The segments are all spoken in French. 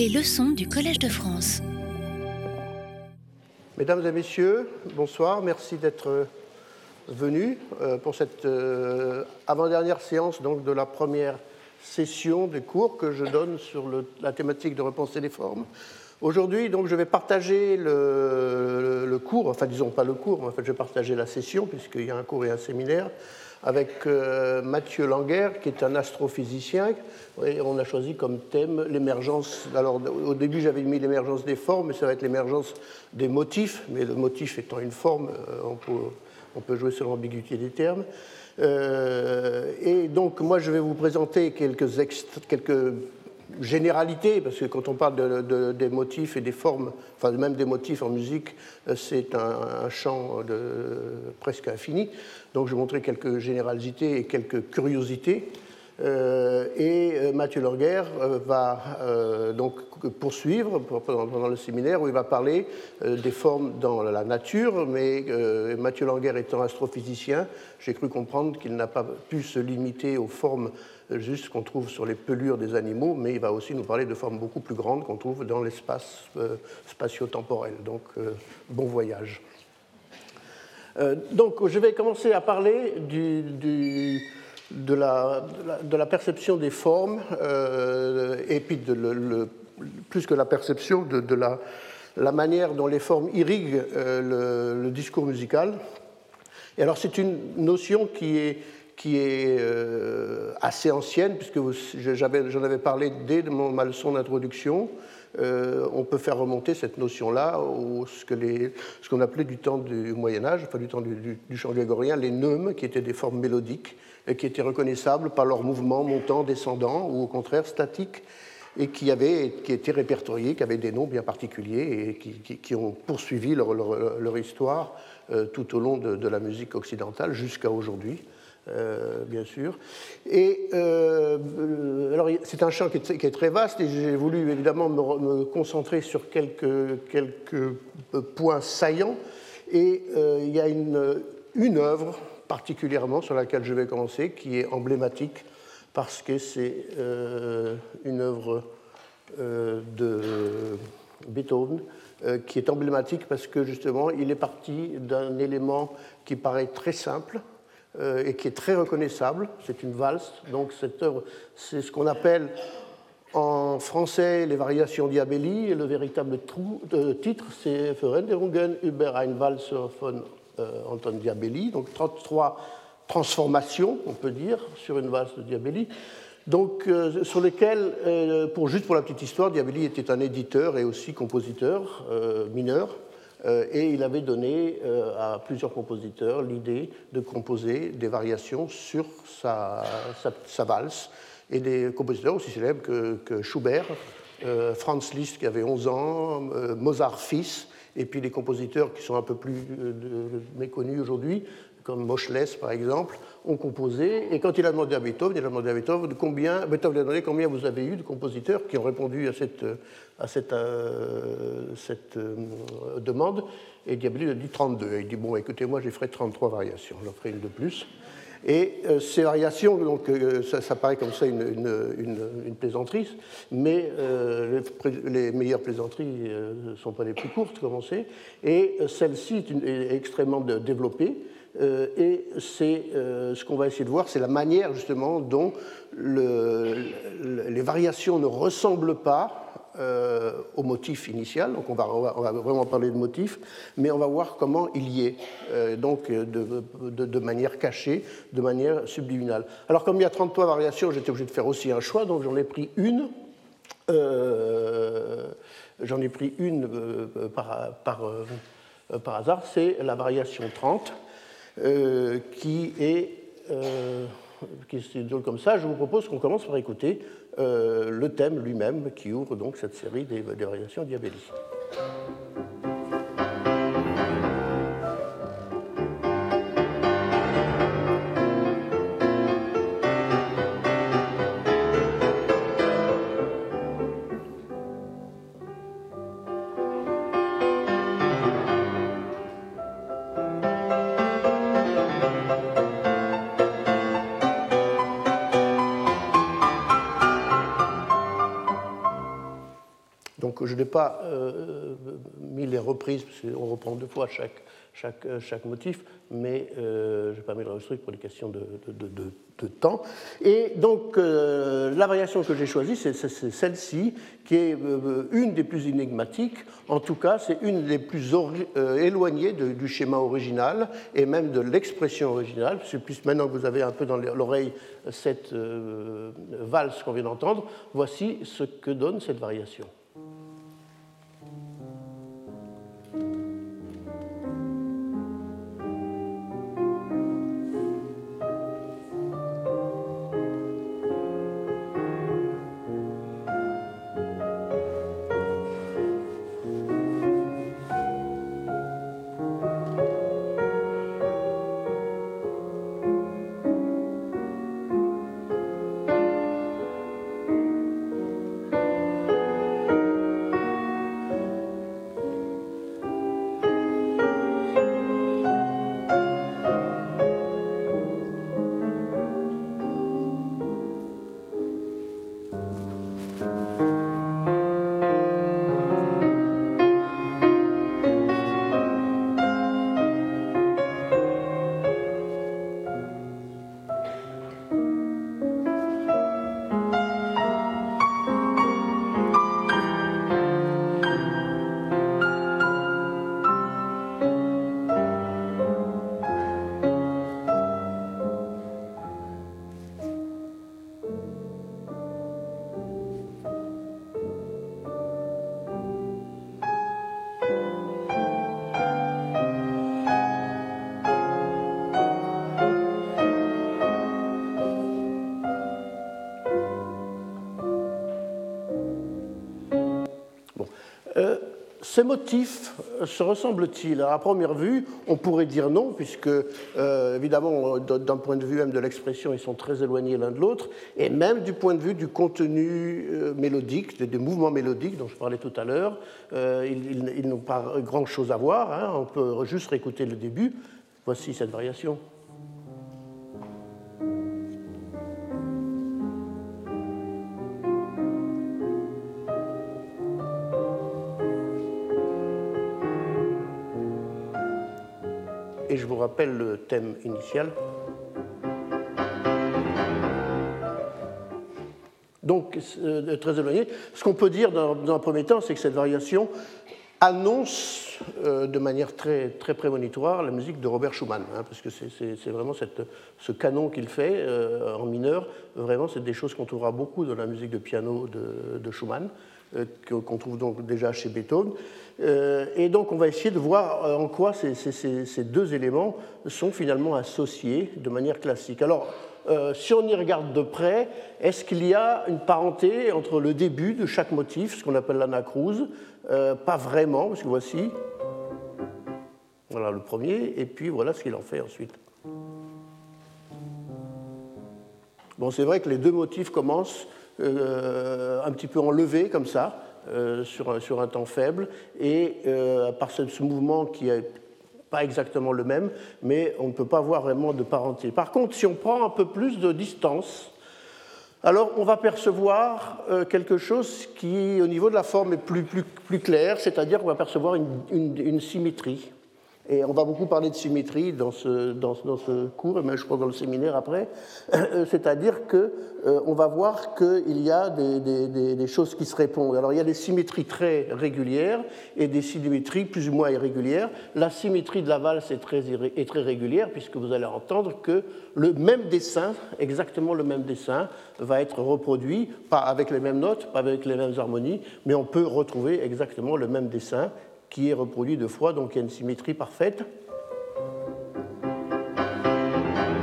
Les leçons du Collège de France. Mesdames et messieurs, bonsoir. Merci d'être venus euh, pour cette euh, avant-dernière séance donc, de la première session des cours que je donne sur la thématique de repenser les formes. Aujourd'hui, donc, je vais partager le, cours, enfin, disons pas le cours, en fait, je vais partager la session, puisqu'il y a un cours et un séminaire, avec euh, Mathieu Languer, qui est un astrophysicien. On a choisi comme thème l'émergence. Alors, au début, j'avais mis l'émergence des formes, mais ça va être l'émergence des motifs. Mais le motif étant une forme, euh, on peut, jouer sur l'ambiguïté des termes. Euh, et donc, moi, je vais vous présenter quelques, quelques généralité, parce que quand on parle de, des motifs et des formes, enfin même des motifs en musique, euh, c'est un, champ presque infini. Donc je montrer quelques généralités et quelques curiosités. Euh, et euh, Mathieu Lorguer va donc poursuivre pendant le séminaire où il va parler des formes dans la nature, mais Mathieu Languer étant astrophysicien, j'ai cru comprendre qu'il n'a pas pu se limiter aux formes juste qu'on trouve sur les pelures des animaux, mais il va aussi nous parler de formes beaucoup plus grandes qu'on trouve dans l'espace euh, spatio-temporel. Donc, euh, bon voyage. Euh, donc, je vais commencer à parler de, la, perception des formes, et puis plus que la perception, de, la, manière dont les formes irriguent le, discours musical. Et alors, c'est une notion qui est qui est euh, assez ancienne, puisque j'en avais parlé dès ma leçon d'introduction. Euh, on peut faire remonter cette notion-là au ce qu'on appelait du temps du Moyen Âge, enfin du temps du, chant grégorien, les neumes, qui étaient des formes mélodiques et qui étaient reconnaissables par leur mouvement montant, descendant, ou au contraire statique, et qui, avaient, qui étaient répertoriés, qui avaient des noms bien particuliers et qui, ont poursuivi leur, histoire euh, tout au long de la musique occidentale jusqu'à aujourd'hui. Euh, bien sûr. Et euh, alors, c'est un champ qui est, très vaste et j'ai voulu évidemment me, concentrer sur quelques, quelques, points saillants. Et euh, il y a une, œuvre particulièrement sur laquelle je vais commencer qui est emblématique parce que c'est une œuvre de Beethoven qui est emblématique parce que justement il est parti d'un élément qui paraît très simple euh, et qui est très reconnaissable. C'est une valse. Donc cette œuvre, c'est ce qu'on appelle en français les variations Diabelli et le véritable euh, titre c'est Veränderungen über ein Walzer von euh, Anton Diabelli. Donc 33 transformations, on peut dire, sur une valse de Diabelli. Donc, sur lesquelles, pour, juste pour la petite histoire, Diabelli était un éditeur et aussi compositeur mineur. Euh, et il avait donné euh, à plusieurs compositeurs l'idée de composer des variations sur sa, valse, et des compositeurs aussi célèbres que, Schubert, euh, Franz Liszt qui avait 11 ans, Mozart fils, et puis les compositeurs qui sont un peu plus méconnus aujourd'hui, comme Moschles par exemple, ont composé. Et quand il a demandé à Beethoven, il a demandé à Beethoven combien, Beethoven a demandé combien vous avez eu de compositeurs qui ont répondu à cette, à cette, euh, cette euh, demande. Et Diabelli a dit 32. il dit Bon, écoutez, moi, j'ai ferai 33 variations, j'en ferai une de plus. Et euh, ces variations, donc, ça, paraît comme ça une, une, une, plaisanterie, mais les, meilleures plaisanteries ne sont pas les plus courtes, comme on sait. Et celle-ci est, extrêmement développée. Et c'est ce qu'on va essayer de voir, c'est la manière justement dont le, les variations ne ressemblent pas euh, au motif initial, donc on va, vraiment parler de motif, mais on va voir comment il y est, euh, donc euh, de, de, manière cachée, de manière subliminale. Alors comme il y a 33 variations, j'étais obligé de faire aussi un choix, donc j'en ai pris une. j'en ai pris une par, par, par hasard, c'est la variation 30, qui est qui se comme ça. Je vous propose qu'on commence par écouter euh, le thème lui-même qui ouvre donc cette série des, des variations diabéliques. Je n'ai pas mis les reprises, parce qu'on reprend deux fois chaque, chaque, chaque motif, mais je n'ai pas mis le registre pour les questions de, de, de, temps. Et donc, euh, la variation que j'ai choisie, c'est celle-ci, qui est euh, une des plus énigmatiques. En tout cas, c'est une des plus euh, éloignées du schéma original et même de l'expression originale, puisque maintenant que vous avez un peu dans l'oreille cette valse qu'on vient d'entendre, voici ce que donne cette variation. Ces motifs euh, se ressemblent-ils? À première vue, on pourrait dire non, puisque, euh, évidemment, d'un point de vue même de l'expression, ils sont très éloignés l'un de l'autre, et même du point de vue du contenu euh, mélodique, des, mouvements mélodiques dont je parlais tout à l'heure, ils, n'ont pas grand-chose à voir. Hein. on peut juste réécouter le début. Voici cette variation. Je vous rappelle le thème initial. Donc, euh, très éloigné. Ce qu'on peut dire dans, un premier temps, c'est que cette variation annonce euh, de manière très, très prémonitoire la musique de Robert Schumann, hein, parce que c'est vraiment ce canon qu'il fait euh, en mineur. Vraiment, c'est des choses qu'on trouvera beaucoup dans la musique de piano de, de Schumann, qu'on trouve donc déjà chez Beethoven. Euh, et donc on va essayer de voir euh, en quoi ces, deux éléments sont finalement associés de manière classique. Alors, euh, si on y regarde de près, est-ce qu'il y a une parenté entre le début de chaque motif, ce qu'on appelle l'anacrouse Pas vraiment, parce que voici, voilà le premier, et puis voilà ce qu'il en fait ensuite. Bon, c'est vrai que les deux motifs commencent un petit peu enlevés comme ça, euh, sur, sur, un temps faible, et euh, par ce, ce, mouvement qui n'est pas exactement le même, mais on ne peut pas voir vraiment de parenté. Par contre, si on prend un peu plus de distance, alors on va percevoir euh, quelque chose qui, au niveau de la forme, est plus, plus, plus clair, c'est-à-dire qu'on va percevoir une symétrie. Et on va beaucoup parler de symétrie dans ce, dans, ce cours, et même je crois dans le séminaire après. C'est-à-dire qu'on euh, on va voir qu'il y a des, choses qui se répondent. Alors il y a des symétries très régulières et des symétries plus ou moins irrégulières. La symétrie de la valse est très, est très régulière, puisque vous allez entendre que le même dessin, exactement le même dessin, va être reproduit, pas avec les mêmes notes, pas avec les mêmes harmonies, mais on peut retrouver exactement le même dessin qui est reproduit deux fois, donc il y a une symétrie parfaite.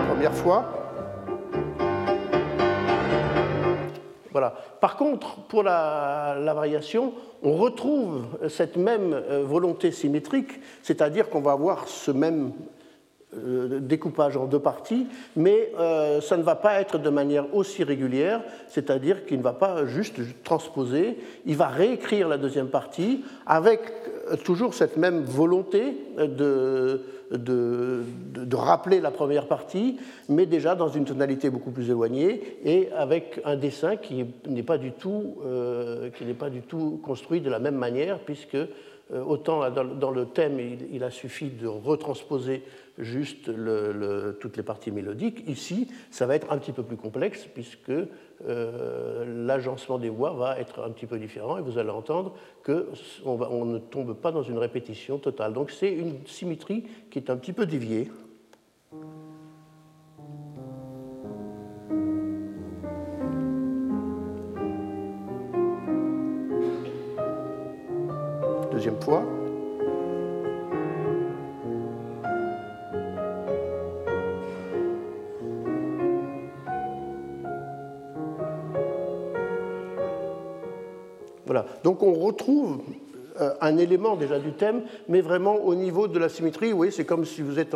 Première fois. Voilà. Par contre, pour la, variation, on retrouve cette même euh, volonté symétrique, c'est-à-dire qu'on va avoir ce même découpage en deux parties, mais euh, ça ne va pas être de manière aussi régulière, c'est-à-dire qu'il ne va pas juste transposer, il va réécrire la deuxième partie avec euh, toujours cette même volonté de, de, de, rappeler la première partie, mais déjà dans une tonalité beaucoup plus éloignée et avec un dessin qui n'est pas, du tout, qui n'est pas du tout construit de la même manière, puisque autant dans, le thème, il, a suffi de retransposer juste toutes les parties mélodiques. Ici, ça va être un petit peu plus complexe puisque euh, l'agencement des voix va être un petit peu différent et vous allez entendre qu'on on ne tombe pas dans une répétition totale. Donc c'est une symétrie qui est un petit peu déviée. Deuxième fois. Donc on retrouve euh, un élément déjà du thème, mais vraiment au niveau de la symétrie, oui, c'est comme si vous êtes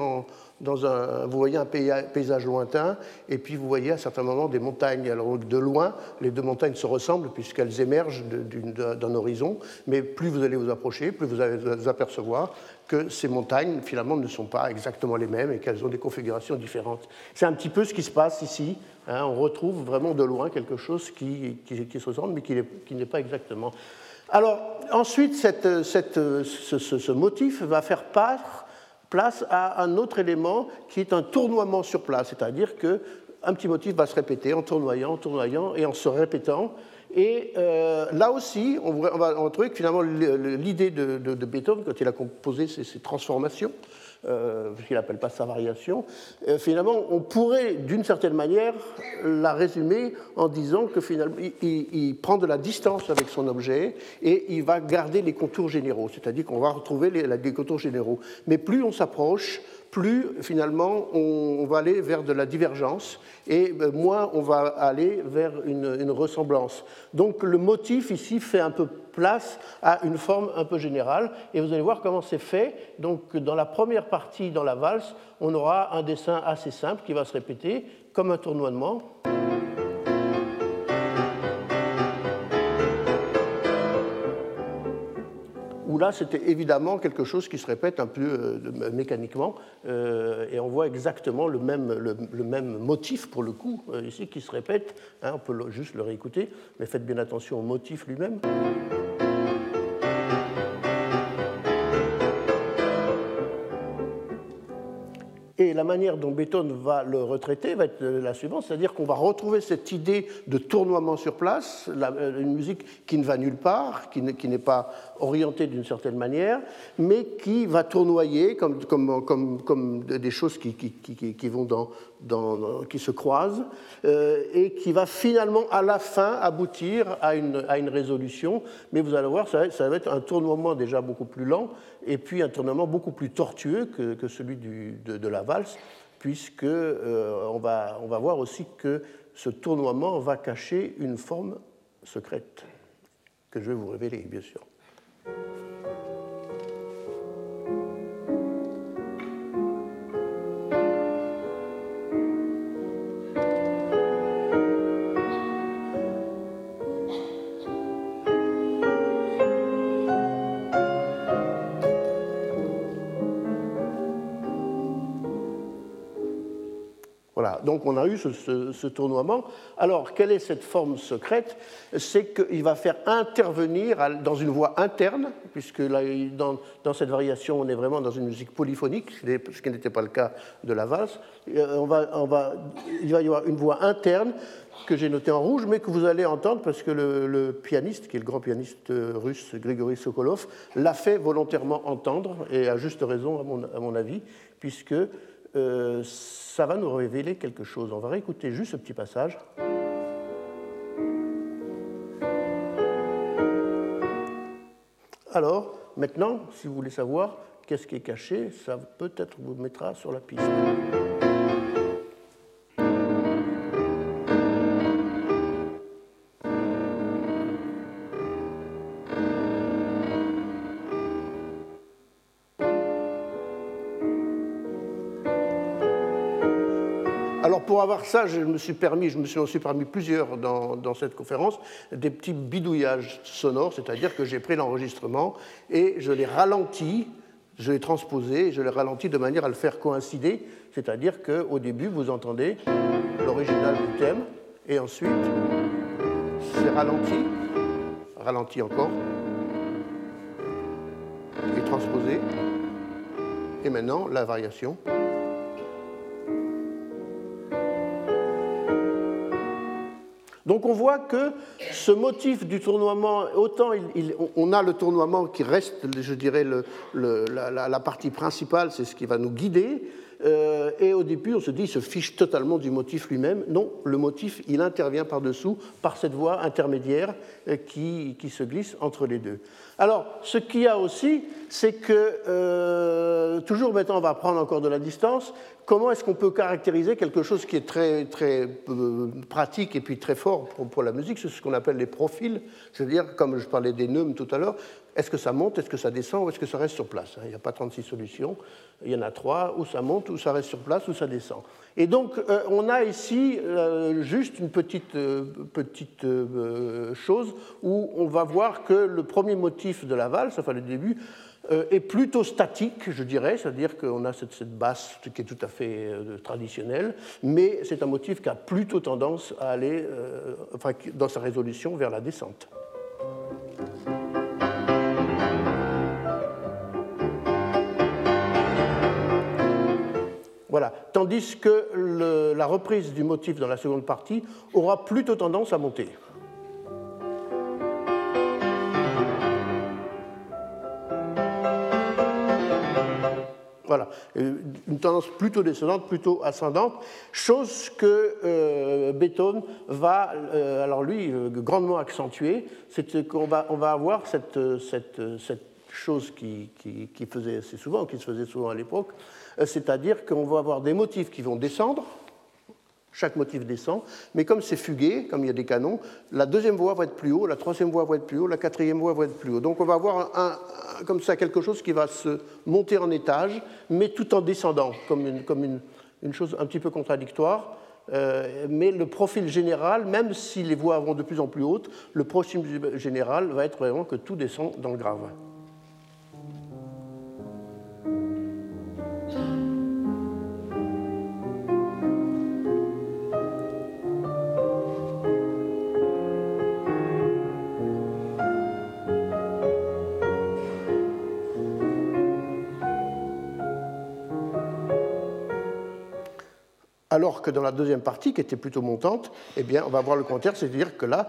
dans un, vous voyez un paysage lointain, et puis vous voyez à certains moments des montagnes. Alors de loin, les deux montagnes se ressemblent puisqu'elles émergent d'un horizon, mais plus vous allez vous approcher, plus vous allez vous apercevoir que ces montagnes finalement ne sont pas exactement les mêmes et qu'elles ont des configurations différentes. C'est un petit peu ce qui se passe ici. Hein. on retrouve vraiment de loin quelque chose qui, se ressemble, mais qui n'est pas exactement. Alors, ensuite, ce, motif va faire place à un autre élément qui est un tournoiement sur place, c'est-à-dire qu'un petit motif va se répéter en tournoyant, en tournoyant et en se répétant. Et euh, là aussi, on va, trouver que finalement l'idée de, Beethoven, quand il a composé ces transformations, euh, qu'il n'appelle pas sa variation, euh, finalement, on pourrait d'une certaine manière la résumer en disant que finalement, prend de la distance avec son objet et il va garder les contours généraux, c'est-à-dire qu'on va retrouver les, les contours généraux. Mais plus on s'approche, plus finalement on, va aller vers de la divergence et euh, moins on va aller vers une, ressemblance. Donc le motif ici fait un peu place à une forme un peu générale et vous allez voir comment c'est fait. Donc dans la première partie, dans la valse, on aura un dessin assez simple qui va se répéter comme un tournoiement. Là, c'était évidemment quelque chose qui se répète un peu euh, mécaniquement, euh, et on voit exactement le même, motif, pour le coup, euh, ici, qui se répète. Hein, on peut juste le réécouter, mais faites bien attention au motif lui-même. Et la manière dont Beethoven va le retraiter va être la suivante, c'est-à-dire qu'on va retrouver cette idée de tournoiement sur place, euh, une musique qui ne va nulle part, qui n'est pas orientée d'une certaine manière, mais qui va tournoyer comme, des choses qui, vont dans, qui se croisent, euh, et qui va finalement à la fin aboutir à une, à une résolution. Mais vous allez voir, ça, va être un tournoiement déjà beaucoup plus lent, et puis un tournement beaucoup plus tortueux que, celui de, la valse, puisque euh, on, va, on va voir aussi que ce tournoiement va cacher une forme secrète, que je vais vous révéler, bien sûr. Donc on a eu ce, tournoiement. Alors, quelle est cette forme secrète? C'est qu'il va faire intervenir dans une voix interne, puisque dans, cette variation, on est vraiment dans une musique polyphonique, ce qui n'était pas le cas de la valse. Euh, on va, on va, il va y avoir une voix interne que j'ai notée en rouge, mais que vous allez entendre parce que le, pianiste, qui est le grand pianiste russe Grigory Sokolov, l'a fait volontairement entendre, et à juste raison, à mon avis, puisque euh, ça va nous révéler quelque chose. On va réécouter juste ce petit passage. Alors, maintenant, si vous voulez savoir qu'est-ce qui est caché, ça peut-être vous mettra sur la piste. Pour avoir ça, je me suis permis, je me suis aussi permis plusieurs dans, dans cette conférence, des petits bidouillages sonores, c'est-à-dire que j'ai pris l'enregistrement et je l'ai ralenti, je l'ai transposé, je l'ai ralenti de manière à le faire coïncider, c'est-à-dire qu'au début vous entendez l'original du thème et ensuite c'est ralenti, ralenti encore et transposé. Et maintenant la variation. Donc on voit que ce motif du tournoiement, autant on a le tournoiement qui reste, je dirais, la, partie principale, c'est ce qui va nous guider, euh, et au début on se dit, il se fiche totalement du motif lui-même. Non, le motif, il intervient par-dessous, par cette voie intermédiaire euh, qui, se glisse entre les deux. Alors, ce qu'il y a aussi, c'est que, euh, toujours maintenant, on va prendre encore de la distance, comment est-ce qu'on peut caractériser quelque chose qui est très, très pratique et puis très fort pour, la musique? C'est ce qu'on appelle les profils, c'est-à-dire, comme je parlais des neumes tout à l'heure, est-ce que ça monte, est-ce que ça descend ou est-ce que ça reste sur place Il n'y a pas 36 solutions, il y en a trois, ou ça monte, ou ça reste sur place, ou ça descend. Et donc, euh, on a ici euh, juste une petite, euh, petite chose où on va voir que le premier motif de la valse, enfin le début, est plutôt statique, je dirais, c'est-à-dire qu'on a cette, cette, basse qui est tout à fait traditionnelle, mais c'est un motif qui a plutôt tendance à aller, enfin, dans sa résolution, vers la descente. Voilà. Tandis que la reprise du motif dans la seconde partie aura plutôt tendance à monter. Voilà, une tendance plutôt descendante, plutôt ascendante, chose que euh, va, euh, alors lui, euh, grandement accentuer, c'est qu'on va, on avoir cette, cette, cette chose qui, faisait assez souvent, qui se faisait souvent à l'époque, euh, c'est-à-dire qu'on va avoir des motifs qui vont descendre, chaque motif descend, mais comme c'est fugué, comme il y a des canons, la deuxième voix va être plus haut, la troisième voix va être plus haut, la quatrième voix va être plus haut. Donc on va avoir comme ça quelque chose qui va se monter en étage, mais tout en descendant, comme une, chose un petit peu contradictoire. Euh, mais le profil général, même si les voix vont de plus en plus hautes, le profil général va être vraiment que tout descend dans le grave. Alors que dans la deuxième partie, qui était plutôt montante, eh on va voir le contraire, c'est-à-dire que là,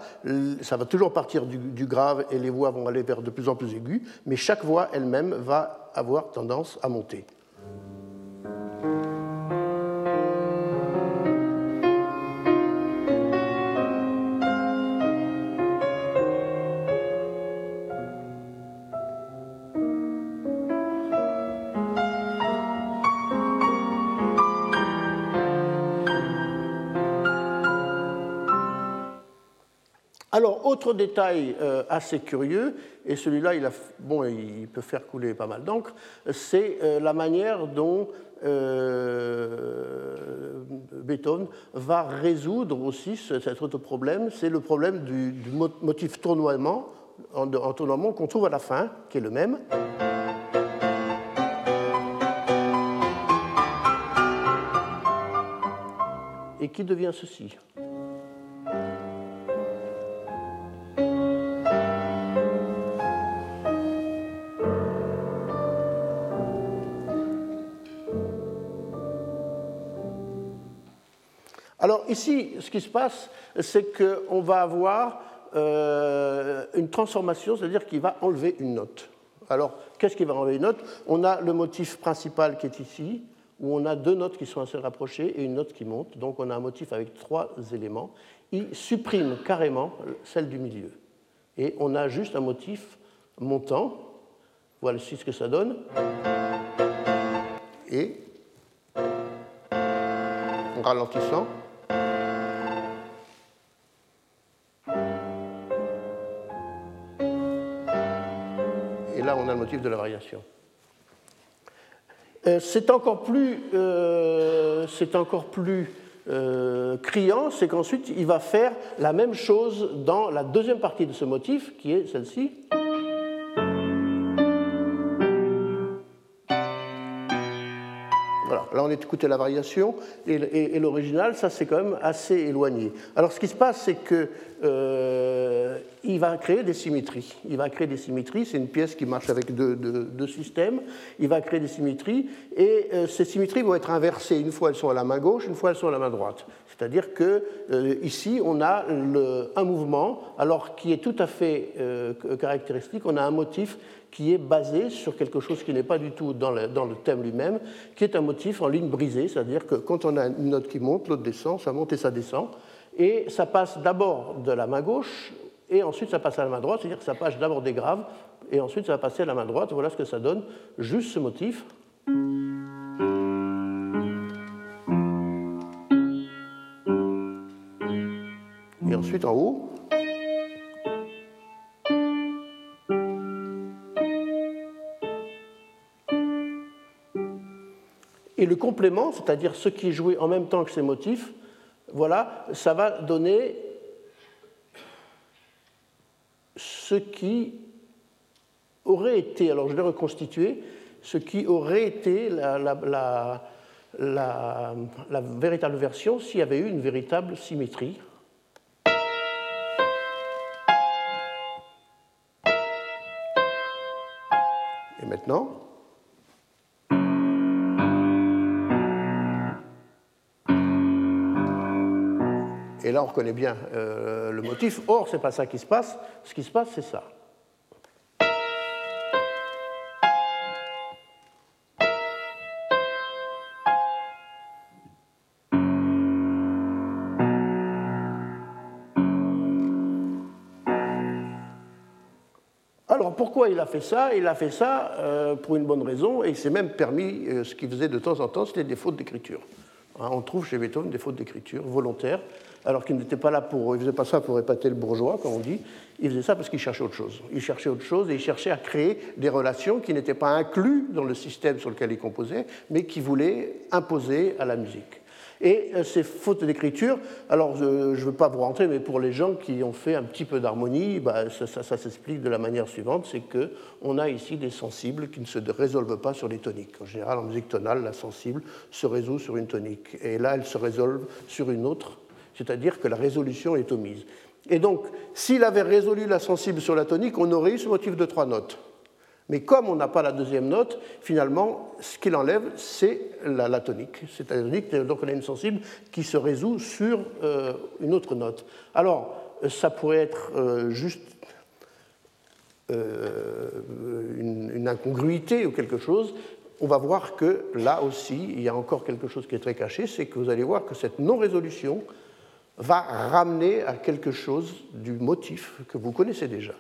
ça va toujours partir du, du, grave et les voix vont aller vers de plus en plus aigus, mais chaque voix elle-même va avoir tendance à monter. Autre détail euh, assez curieux, et celui-là, il, bon, il peut faire couler pas mal d'encre, c'est euh, la manière dont euh, va résoudre aussi cet autre problème, c'est le problème du, motif tournoiement, en, en tournoiement qu'on trouve à la fin, qui est le même. Et qui devient ceci? Ici, ce qui se passe, c'est qu'on va avoir euh, une transformation, c'est-à-dire qu'il va enlever une note. Alors, qu'est-ce qui va enlever une note? On a le motif principal qui est ici, où on a deux notes qui sont assez rapprochées et une note qui monte. Donc on a un motif avec trois éléments. Il supprime carrément celle du milieu. Et on a juste un motif montant. Voilà ce que ça donne. Et en ralentissant, de la variation. Euh, c'est encore plus, euh, c'est encore plus criant, c'est qu'ensuite il va faire la même chose dans la deuxième partie de ce motif, qui est celle-ci. Là, on écouté la variation et, l'original, ça c'est quand même assez éloigné. Alors, ce qui se passe, c'est qu'il euh, va créer des symétries. Il va créer des symétries. C'est une pièce qui marche avec deux, systèmes. Il va créer des symétries et euh, ces symétries vont être inversées. Une fois elles sont à la main gauche, une fois elles sont à la main droite. C'est-à-dire que euh, ici, on a un mouvement, alors qui est tout à fait caractéristique. On a un motif qui est basé sur quelque chose qui n'est pas du tout dans le, thème lui-même, qui est un motif en ligne brisée, c'est-à-dire que quand on a une note qui monte, l'autre descend, ça monte et ça descend, et ça passe d'abord de la main gauche, et ensuite ça passe à la main droite, c'est-à-dire que ça passe d'abord des graves, et ensuite ça va passer à la main droite, voilà ce que ça donne, juste ce motif. Et ensuite en haut, Et le complément, c'est-à-dire ce qui est joué en même temps que ces motifs, voilà, ça va donner ce qui aurait été, alors je vais reconstituer, ce qui aurait été la véritable version s'il y avait eu une véritable symétrie. Et maintenant on reconnaît bien euh, le motif. Or, ce n'est pas ça qui se passe. Ce qui se passe, c'est ça. Alors pourquoi il a fait ça? Il a fait ça euh, pour une bonne raison et il s'est même permis euh, ce qu'il faisait de temps en temps, c'était des fautes d'écriture. Hein, on trouve chez Beethoven des fautes d'écriture volontaires alors qu'il n'était pas là pour. Il faisait pas ça pour épater le bourgeois, comme on dit. Il faisait ça parce qu'il cherchait autre chose. Il cherchait autre chose et il cherchait à créer des relations qui n'étaient pas incluses dans le système sur lequel il composait, mais qui voulait imposer à la musique. Et euh, ces fautes d'écriture, alors je ne veux pas vous rentrer, mais pour les gens qui ont fait un petit peu d'harmonie, bah, ça, ça s'explique de la manière suivante, c'est qu'on a ici des sensibles qui ne se résolvent pas sur les toniques. En général, en musique tonale, la sensible se résout sur une tonique. Et là, elle se résolve sur une autre c'est-à-dire que la résolution est omise. Et donc, s'il avait résolu la sensible sur la tonique, on aurait eu ce motif de trois notes. Mais comme on n'a pas la deuxième note, finalement, ce qu'il enlève, c'est la, tonique. C'est la tonique, donc on a une sensible qui se résout sur euh, une autre note. Alors, ça pourrait être euh, juste euh, une, une, incongruité ou quelque chose. On va voir que là aussi, il y a encore quelque chose qui est très caché, c'est que vous allez voir que cette non-résolution va ramener à quelque chose du motif que vous connaissez déjà.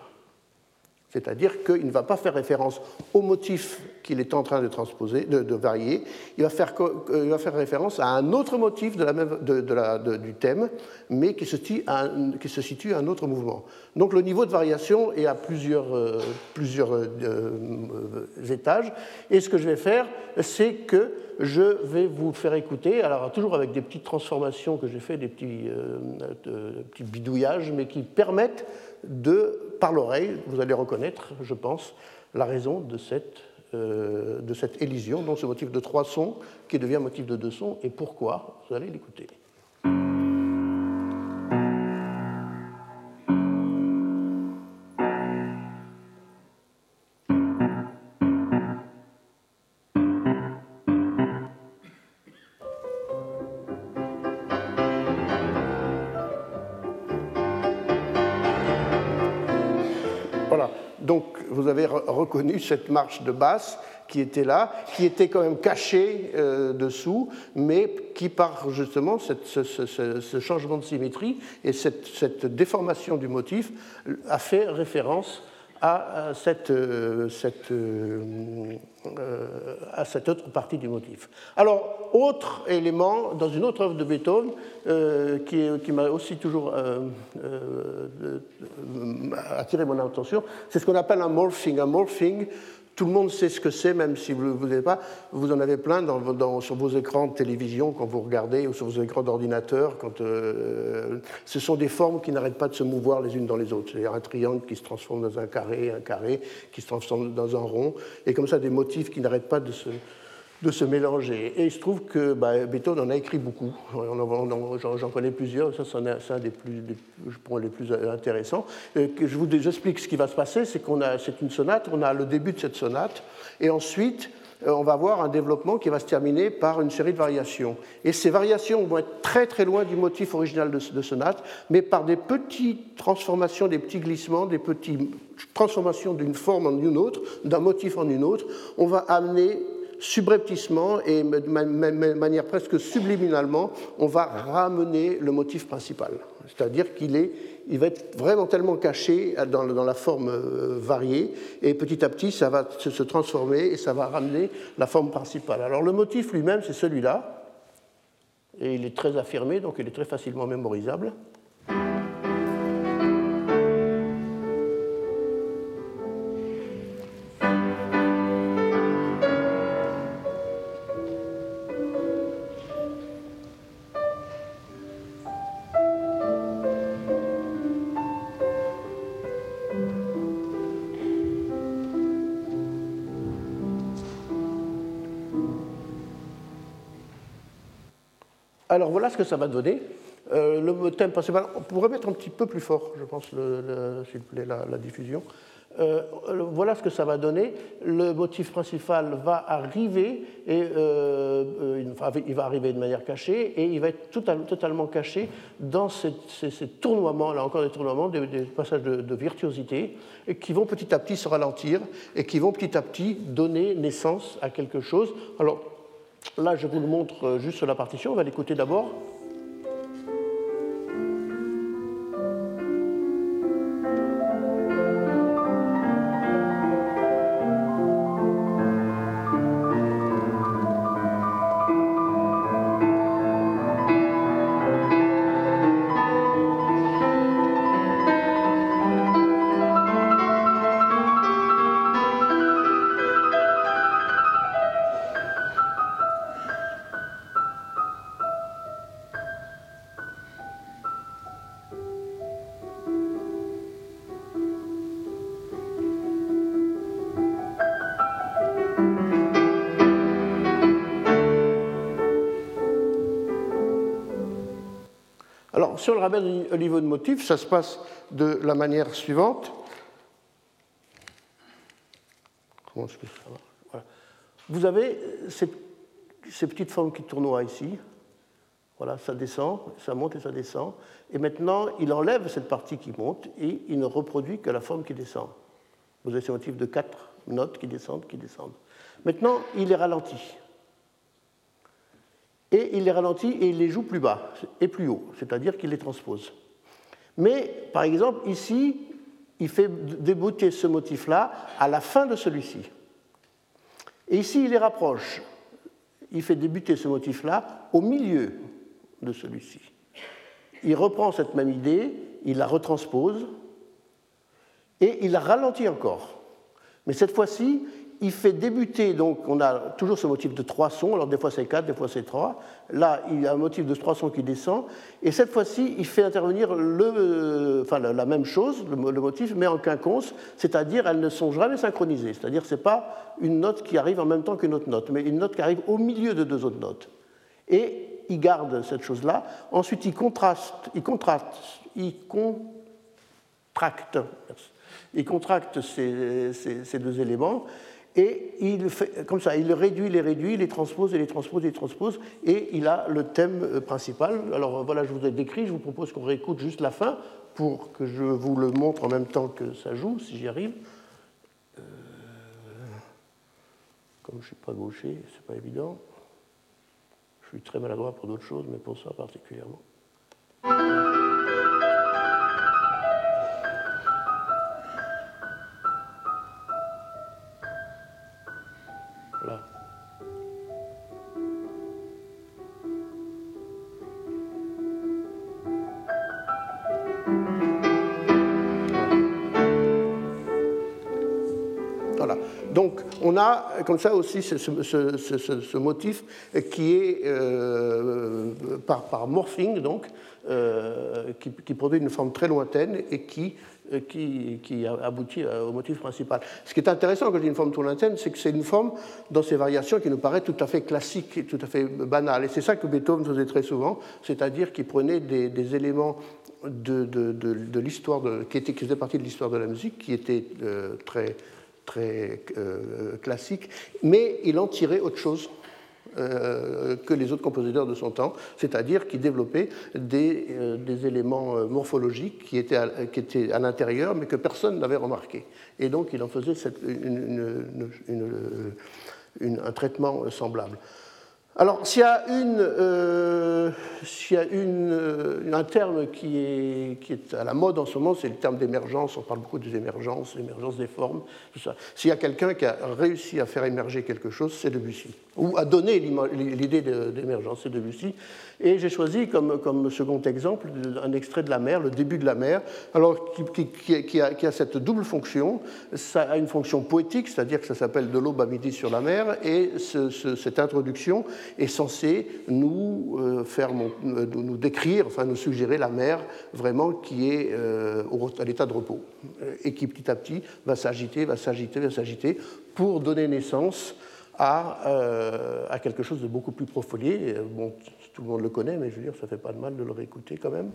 C'est-à-dire qu'il ne va pas faire référence au motif qu'il est en train de transposer, de, varier, il va, faire, euh, il va, faire, référence à un autre motif du thème, mais qui se, situe à, un autre mouvement. Donc le niveau de variation est à plusieurs, euh, euh, étages, et ce que je vais faire, c'est que je vais vous faire écouter, alors toujours avec des petites transformations que j'ai fait, des petits bidouillages, mais qui permettent de, par l'oreille, vous allez reconnaître, je pense, la raison de cette, euh, de cette élision, donc ce motif de trois sons qui devient motif de deux sons, et pourquoi, vous allez l'écouter. Cette marche de basse qui était là, qui était quand même cachée euh, dessous, mais qui, par justement ce, changement de symétrie et cette, déformation du motif, a fait référence à cette, euh, euh, à cette autre partie du motif. Alors, autre élément, dans une autre œuvre de Beethoven, qui, qui m'a aussi toujours attiré mon attention, c'est ce qu'on appelle un morphing. Un morphing, tout le monde sait ce que c'est, même si vous ne savez pas. Vous en avez plein dans, sur vos écrans de télévision quand vous regardez, ou sur vos écrans d'ordinateur. Euh, ce sont des formes qui n'arrêtent pas de se mouvoir les unes dans les autres. C'est-à-dire un triangle qui se transforme dans un carré, un carré qui se transforme dans un rond, et comme ça des motifs qui n'arrêtent pas de se, de se mélanger. Et il se trouve que bah, Beethoven en a écrit beaucoup. J'en connais plusieurs, ça c'est un des plus, je les plus intéressants. je vous explique ce qui va se passer, c'est qu'on a, c'est une sonate, on a le début de cette sonate, et ensuite euh, on va avoir un développement qui va se terminer par une série de variations. Et ces variations vont être très très loin du motif original de sonate, mais par des petites transformations, des petits glissements, des petites transformations d'une forme en une autre, d'un motif en une autre, on va amener subrepticement et de manière presque subliminalement, on va ramener le motif principal. C'est-à-dire qu'il est, il va être vraiment tellement caché dans, la forme euh, variée, et petit à petit, ça va se transformer et ça va ramener la forme principale. Alors le motif lui-même, c'est celui-là, et il est très affirmé, donc il est très facilement mémorisable. Alors voilà ce que ça va donner. Euh, le thème principal, on pourrait mettre un petit peu plus fort, je pense, s'il vous plaît, la, diffusion. Euh, voilà ce que ça va donner. Le motif principal va arriver, et, euh, il va arriver de manière cachée, et il va être totalement caché dans ces, tournoiements, là encore des tournoiements, des, passages de, de, virtuosité, et qui vont petit à petit se ralentir, et qui vont petit à petit donner naissance à quelque chose. Alors, Là, je vous le montre euh, juste la partition. On va l'écouter d'abord. Rabais au niveau de motif, ça se passe de la manière suivante. Vous avez ces, petites formes qui tournoient ici. Voilà, ça descend, ça monte et ça descend. Et maintenant, il enlève cette partie qui monte et il ne reproduit que la forme qui descend. Vous avez ces motifs de quatre notes qui descendent, qui descendent. Maintenant, il est ralenti et il les ralentit et il les joue plus bas et plus haut, c'est-à-dire qu'il les transpose. Mais, par exemple, ici, il fait débouter ce motif-là à la fin de celui-ci. Et ici, il les rapproche. Il fait débuter ce motif-là au milieu de celui-ci. Il reprend cette même idée, il la retranspose, et il la ralentit encore. Mais cette fois-ci, il fait débuter, donc on a toujours ce motif de trois sons, alors des fois c'est quatre, des fois c'est trois. Là, il y a un motif de trois sons qui descend, et cette fois-ci, il fait intervenir le, enfin, la même chose, le, motif, mais en quinconce, c'est-à-dire elles ne sont jamais synchronisées. C'est-à-dire ce n'est pas une note qui arrive en même temps qu'une autre note, mais une note qui arrive au milieu de deux autres notes. Et il garde cette chose-là. Ensuite, il contraste, il contraste, il contracte, il contracte ces, ces deux éléments et il fait, comme ça, il les réduit, les réduit, les transpose, et les transpose, les transpose, et il a le thème euh, principal. Alors voilà, je vous ai décrit, je vous propose qu'on réécoute juste la fin pour que je vous le montre en même temps que ça joue, si j'y arrive. Euh, comme je ne suis pas gaucher, c'est pas évident. Je suis très maladroit pour d'autres choses, mais pour ça particulièrement. On a comme ça aussi ce, motif qui est par, par, morphing, donc, qui, produit une forme très lointaine et qui euh, qui, aboutit euh, au motif principal. Ce qui est intéressant quand je dis une forme tournaine, c'est que c'est une forme dans ses variations qui nous paraît tout à fait classique, tout à fait banale. Et c'est ça que Beethoven faisait très souvent, c'est-à-dire qu'il prenait des, éléments de, l'histoire, qui, étaient, qui faisaient partie de l'histoire de la musique, qui étaient euh, très, très classiques, mais il en tirait autre chose. Euh, que les autres compositeurs de son temps, c'est-à-dire qui développaient des, euh, éléments euh, morphologiques qui étaient à, à l'intérieur, mais que personne n'avait remarqué. Et donc il en faisait un traitement semblable. Alors, s'il y a, une, euh, y a une, euh, un terme qui est, qui est, à la mode en ce moment, c'est le terme d'émergence. On parle beaucoup des émergences, l'émergence des formes, tout ça. S'il y a quelqu'un qui a réussi à faire émerger quelque chose, c'est Debussy. Ou à donner l'idée d'émergence, c'est Debussy. Et j'ai choisi comme, second exemple un extrait de la mer, le début de la mer, alors qui, qui, a, qui, a, cette double fonction. Ça a une fonction poétique, c'est-à-dire que ça s'appelle De l'aube à midi sur la mer, et cette introduction est censée nous euh, faire euh, nous décrire, enfin nous suggérer la mer vraiment qui est euh, à l'état de repos et qui petit à petit va s'agiter, va s'agiter, va s'agiter pour donner naissance à, à, quelque chose de beaucoup plus profond. Bon, tout le monde le connaît, mais je veux dire, ça ne fait pas de mal de le réécouter quand même.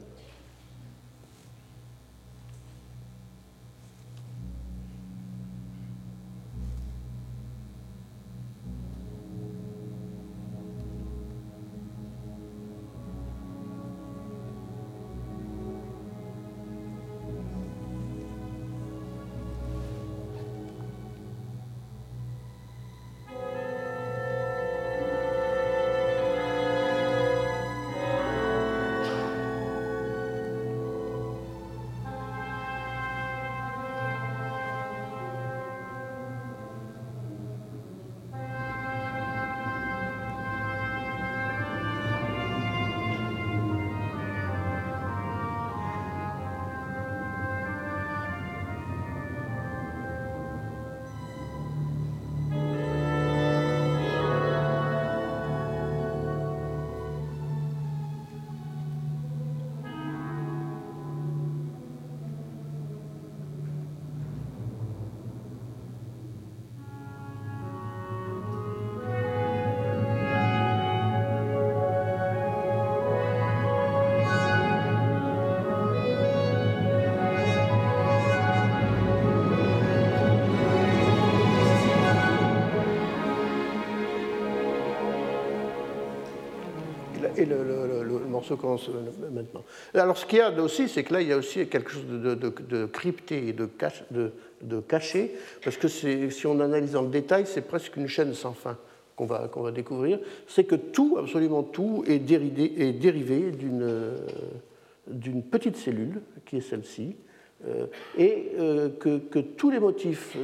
Et le, morceau commence maintenant. Alors, ce qu'il y a aussi, c'est que là, il y a aussi quelque chose de, crypté et de, caché, parce que si on analyse en détail, c'est presque une chaîne sans fin qu'on va, découvrir. C'est que tout, absolument tout, est dérivé, dérivé d'une petite cellule, qui est celle-ci, euh, et euh, que, tous les motifs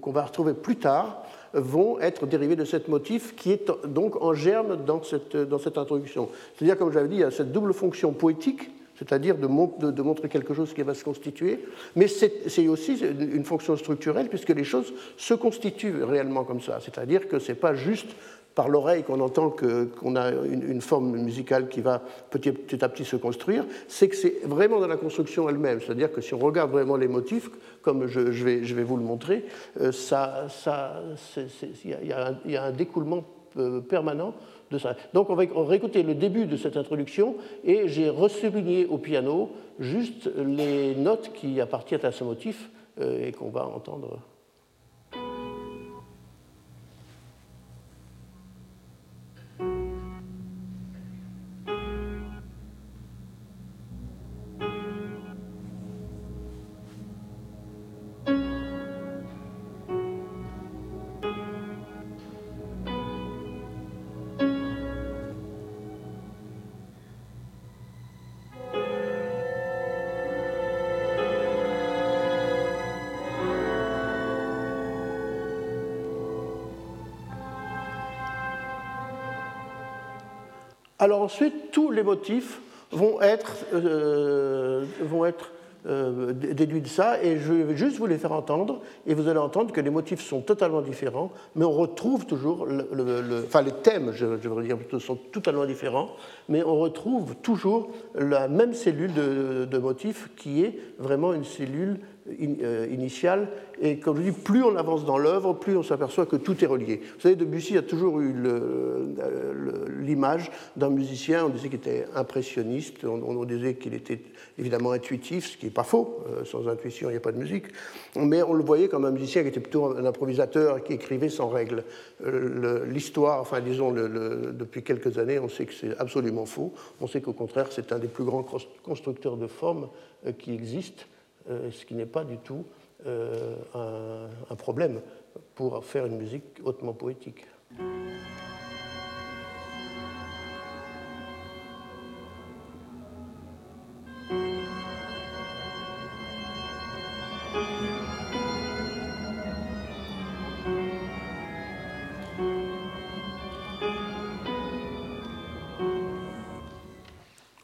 qu'on va retrouver plus tard vont être dérivés de ce motif qui est donc en germe dans cette, dans cette introduction. C'est-à-dire, comme j'avais dit, il y a cette double fonction poétique, c'est-à-dire de, de, montrer quelque chose qui va se constituer, mais c'est aussi une fonction structurelle puisque les choses se constituent réellement comme ça. C'est-à-dire que ce n'est pas juste par l'oreille qu'on entend qu'on a une, forme musicale qui va petit, à petit se construire, c'est que c'est vraiment dans la construction elle-même. C'est-à-dire que si on regarde vraiment les motifs, comme je, vais, vous le montrer, il ça, y, a un découlement euh, permanent de ça. Donc on va, réécouter le début de cette introduction et j'ai ressouligné au piano juste les notes qui appartiennent à ce motif euh, et qu'on va entendre. Alors ensuite, tous les motifs vont être, euh, euh, déduit de ça, et je vais juste vous les faire entendre, et vous allez entendre que les motifs sont totalement différents, mais on retrouve toujours, le, enfin les thèmes, je, je dire plutôt, sont totalement différents, mais on retrouve toujours la même cellule de, de motifs qui est vraiment une cellule initiale. Et comme je dis, plus on avance dans l'œuvre, plus on s'aperçoit que tout est relié. Vous savez, Debussy a toujours eu l'image d'un musicien, on disait qu'il était impressionniste, on, disait qu'il était évidemment intuitif, ce qui n'est pas faux, euh, sans intuition il n'y a pas de musique, mais on le voyait comme un musicien qui était plutôt un improvisateur, qui écrivait sans règles. Euh, l'histoire, enfin disons, depuis quelques années, on sait que c'est absolument faux. On sait qu'au contraire, c'est un des plus grands constructeurs de formes qui existent. Euh, ce qui n'est pas du tout euh, un, problème pour faire une musique hautement poétique.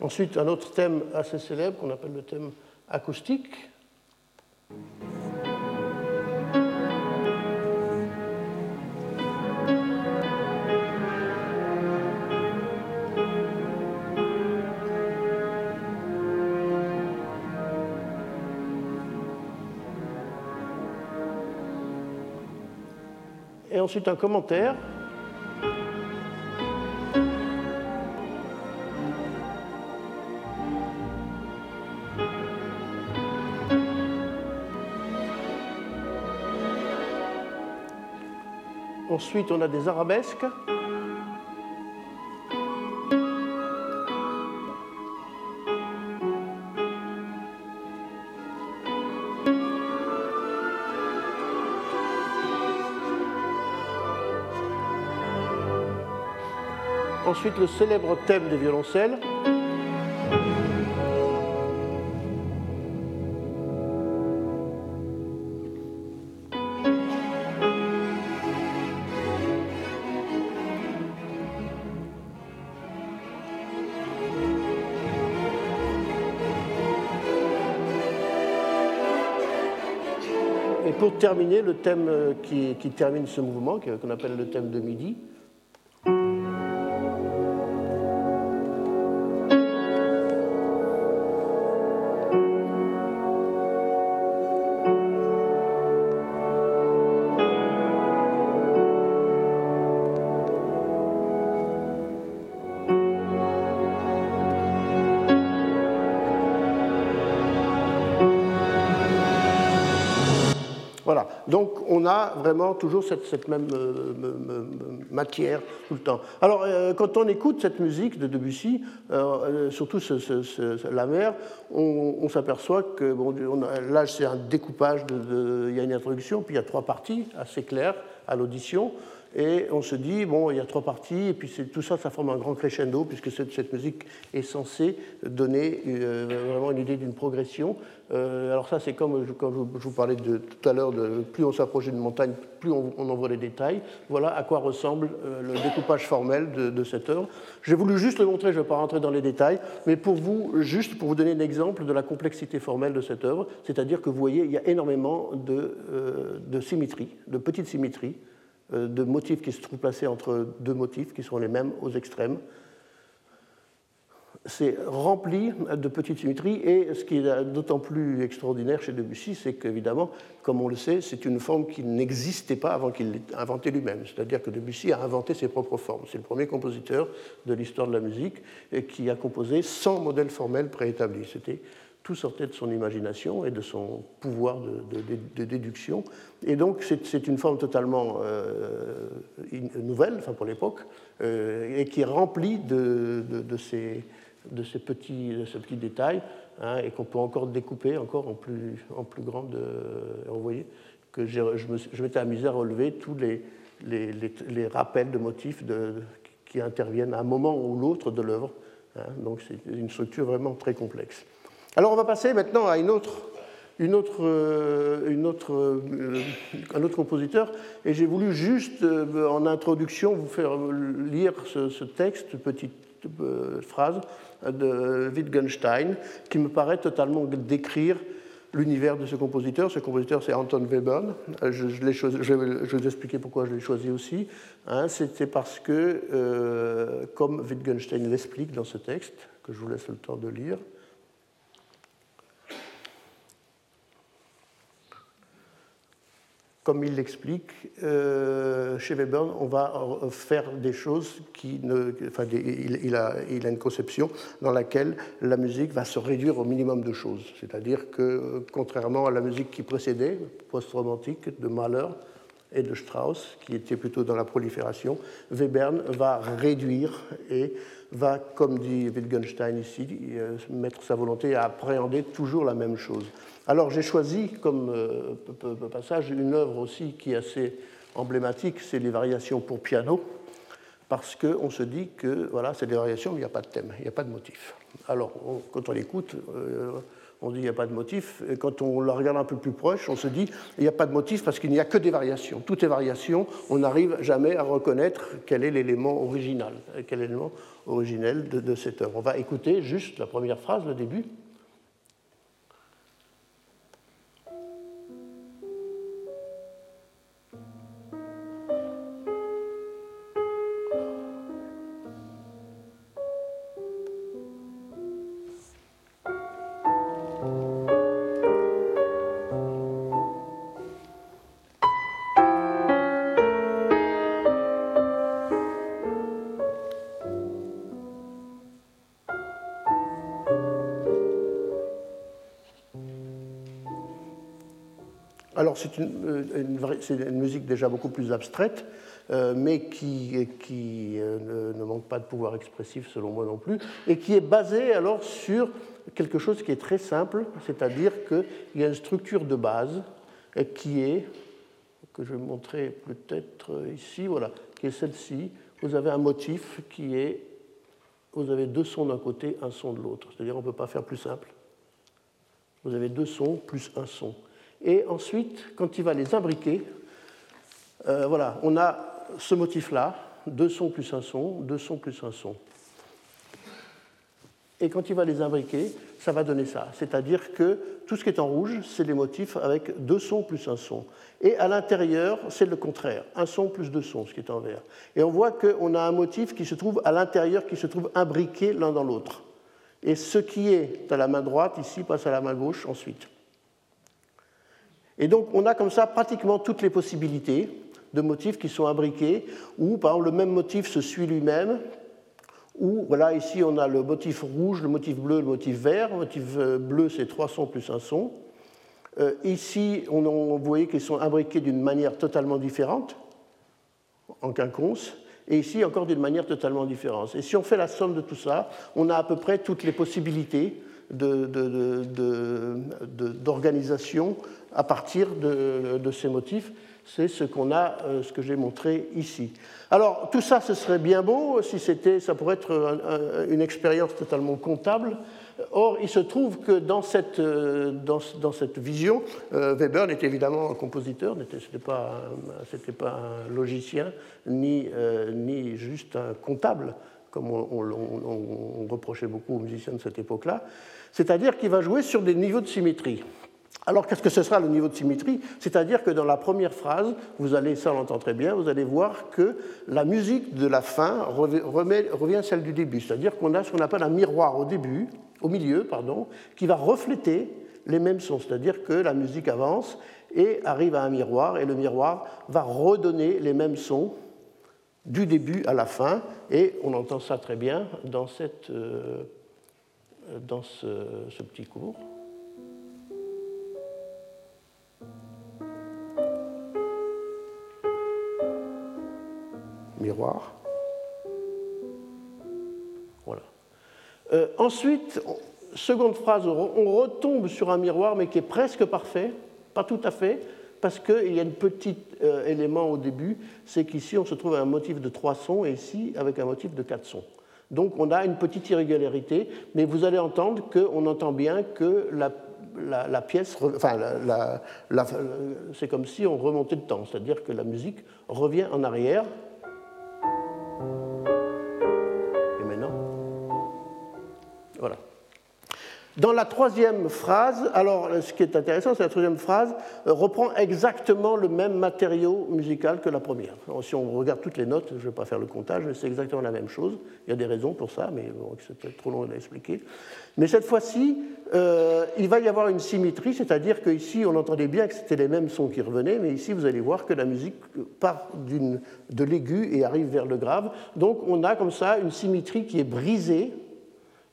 Ensuite, un autre thème assez célèbre qu'on appelle le thème acoustique. Et ensuite un commentaire Ensuite, on a des arabesques. Ensuite, le célèbre thème des violoncelles. Terminer, le thème euh, qui termine ce mouvement, qu'on appelle le thème de midi, a vraiment toujours cette, même euh, matière tout le temps. Alors euh, quand on écoute cette musique de Debussy, euh, surtout la mer, on, s'aperçoit que bon, là c'est un découpage, il y a une introduction, puis il y a trois parties assez claires à l'audition. Et on se dit, bon, il y a trois parties, et puis tout ça, ça forme un grand crescendo, puisque cette, musique est censée donner vraiment une idée d'une progression. Euh, alors ça, c'est comme quand je vous parlais tout à l'heure, plus on s'approche d'une montagne, plus on, en voit les détails. Voilà à quoi ressemble euh, le découpage formel de, cette œuvre. J'ai voulu juste le montrer, je ne vais pas rentrer dans les détails, mais pour vous, juste pour vous donner un exemple de la complexité formelle de cette œuvre, c'est-à-dire que vous voyez, il y a énormément de, euh, de symétries, de petites symétries, de motifs qui se trouvent placés entre deux motifs qui sont les mêmes aux extrêmes c'est rempli de petites symétries. Et ce qui est d'autant plus extraordinaire chez Debussy, c'est qu'évidemment, comme on le sait, c'est une forme qui n'existait pas avant qu'il l'ait inventée lui-même. C'est-à-dire que Debussy a inventé ses propres formes. C'est le premier compositeur de l'histoire de la musique qui a composé sans modèle formel préétabli. C'était tout sortait de son imagination et de son pouvoir de, déduction. Et donc, c'est une forme totalement euh, nouvelle, enfin pour l'époque, euh, et qui est remplie de, ces petits, détails hein, et qu'on peut encore découper encore en plus, en grande. Euh, vous voyez que je, m'étais amusé à relever tous les, rappels de motifs qui interviennent à un moment ou l'autre de l'œuvre. Hein. donc c'est une structure vraiment très complexe. Alors on va passer maintenant à une autre, une autre, euh, une autre, euh, un autre compositeur, et j'ai voulu juste en introduction vous faire lire ce, texte, petite phrase de Wittgenstein qui me paraît totalement décrire l'univers de ce compositeur. Ce compositeur, c'est Anton Webern. Je, vais vous expliquer pourquoi je l'ai choisi aussi. Hein, C'était parce que, euh, comme Wittgenstein l'explique dans ce texte, que je vous laisse le temps de lire, comme il l'explique, euh, chez Webern, on va faire des choses qui ne. Enfin, il, a, une conception dans laquelle la musique va se réduire au minimum de choses. C'est-à-dire que, contrairement à la musique qui précédait, post-romantique, de Mahler et de Strauss, qui était plutôt dans la prolifération, Webern va réduire et va, comme dit Wittgenstein ici, euh, mettre sa volonté à appréhender toujours la même chose. Alors j'ai choisi comme euh, passage une œuvre aussi qui est assez emblématique, c'est les variations pour piano, parce qu'on se dit que voilà, c'est des variations, mais il n'y a pas de thème, il n'y a pas de motif. Alors quand on l'écoute, euh, on dit il n'y a pas de motif, et quand on la regarde un peu plus proche, on se dit il n'y a pas de motif parce qu'il n'y a que des variations. Toutes les variations, on n'arrive jamais à reconnaître quel est l'élément original, quel est l'élément originel de cette œuvre. On va écouter juste la première phrase, le début. C'est une, musique déjà beaucoup plus abstraite, euh, mais qui, euh, ne, manque pas de pouvoir expressif selon moi non plus, et qui est basée alors sur quelque chose qui est très simple, c'est-à-dire qu'il y a une structure de base qui est, que je vais montrer peut-être ici, voilà, qui est celle-ci. Vous avez un motif qui est, vous avez deux sons d'un côté, un son de l'autre, c'est-à-dire on ne peut pas faire plus simple. Vous avez deux sons plus un son. Et ensuite, quand il va les imbriquer, euh, voilà, on a ce motif-là, deux sons plus un son, deux sons plus un son. Et quand il va les imbriquer, ça va donner ça. C'est-à-dire que tout ce qui est en rouge, c'est les motifs avec deux sons plus un son. Et à l'intérieur, c'est le contraire, un son plus deux sons, ce qui est en vert. Et on voit qu'on a un motif qui se trouve à l'intérieur, qui se trouve imbriqué l'un dans l'autre. Et ce qui est à la main droite, ici, passe à la main gauche ensuite. Et donc, on a comme ça pratiquement toutes les possibilités de motifs qui sont imbriqués, où, par exemple, le même motif se suit lui-même, ou, voilà, ici, on a le motif rouge, le motif bleu, le motif vert. Le motif euh, bleu, c'est trois sons plus un son. Euh, ici, on, vous voyez qu'ils sont imbriqués d'une manière totalement différente, en quinconce, et ici, encore d'une manière totalement différente. Et si on fait la somme de tout ça, on a à peu près toutes les possibilités d'organisation à partir de, ces motifs. C'est ce qu'on a, euh, ce que j'ai montré ici. Alors tout ça, ce serait bien beau si c'était, ça pourrait être une expérience totalement comptable. Or, il se trouve que dans cette, euh, vision, euh, Weber n'est évidemment un compositeur, ce n'était pas, pas, un logicien, ni, ni juste un comptable, comme on reprochait beaucoup aux musiciens de cette époque-là. C'est-à-dire qu'il va jouer sur des niveaux de symétrie. Alors qu'est-ce que ce sera le niveau de symétrie? C'est-à-dire que dans la première phrase, vous allez, ça on l'entend très bien, vous allez voir que la musique de la fin revient à celle du début. C'est-à-dire qu'on a ce qu'on appelle un miroir au début, au milieu, pardon, qui va refléter les mêmes sons. C'est-à-dire que la musique avance et arrive à un miroir, et le miroir va redonner les mêmes sons du début à la fin, et on entend ça très bien dans, euh, dans ce petit cours. Miroir. Voilà. Euh, ensuite, seconde phrase, on retombe sur un miroir, mais qui est presque parfait, pas tout à fait, parce qu'il y a un petit euh, élément au début, c'est qu'ici on se trouve avec un motif de trois sons et ici avec un motif de quatre sons. Donc on a une petite irrégularité, mais vous allez entendre qu'on entend bien que la, la, pièce, enfin, c'est comme si on remontait le temps, c'est-à-dire que la musique revient en arrière Amen. Voilà. Dans la troisième phrase, alors ce qui est intéressant, c'est la troisième phrase euh, reprend exactement le même matériau musical que la première. si on regarde toutes les notes, je ne vais pas faire le comptage, mais c'est exactement la même chose. Il y a des raisons pour ça, mais c'est peut-être trop long à expliquer. Mais cette fois-ci, euh, il va y avoir une symétrie, c'est-à-dire qu'ici, on entendait bien que c'était les mêmes sons qui revenaient, mais ici, vous allez voir que la musique part de l'aigu et arrive vers le grave. Donc, on a comme ça une symétrie qui est brisée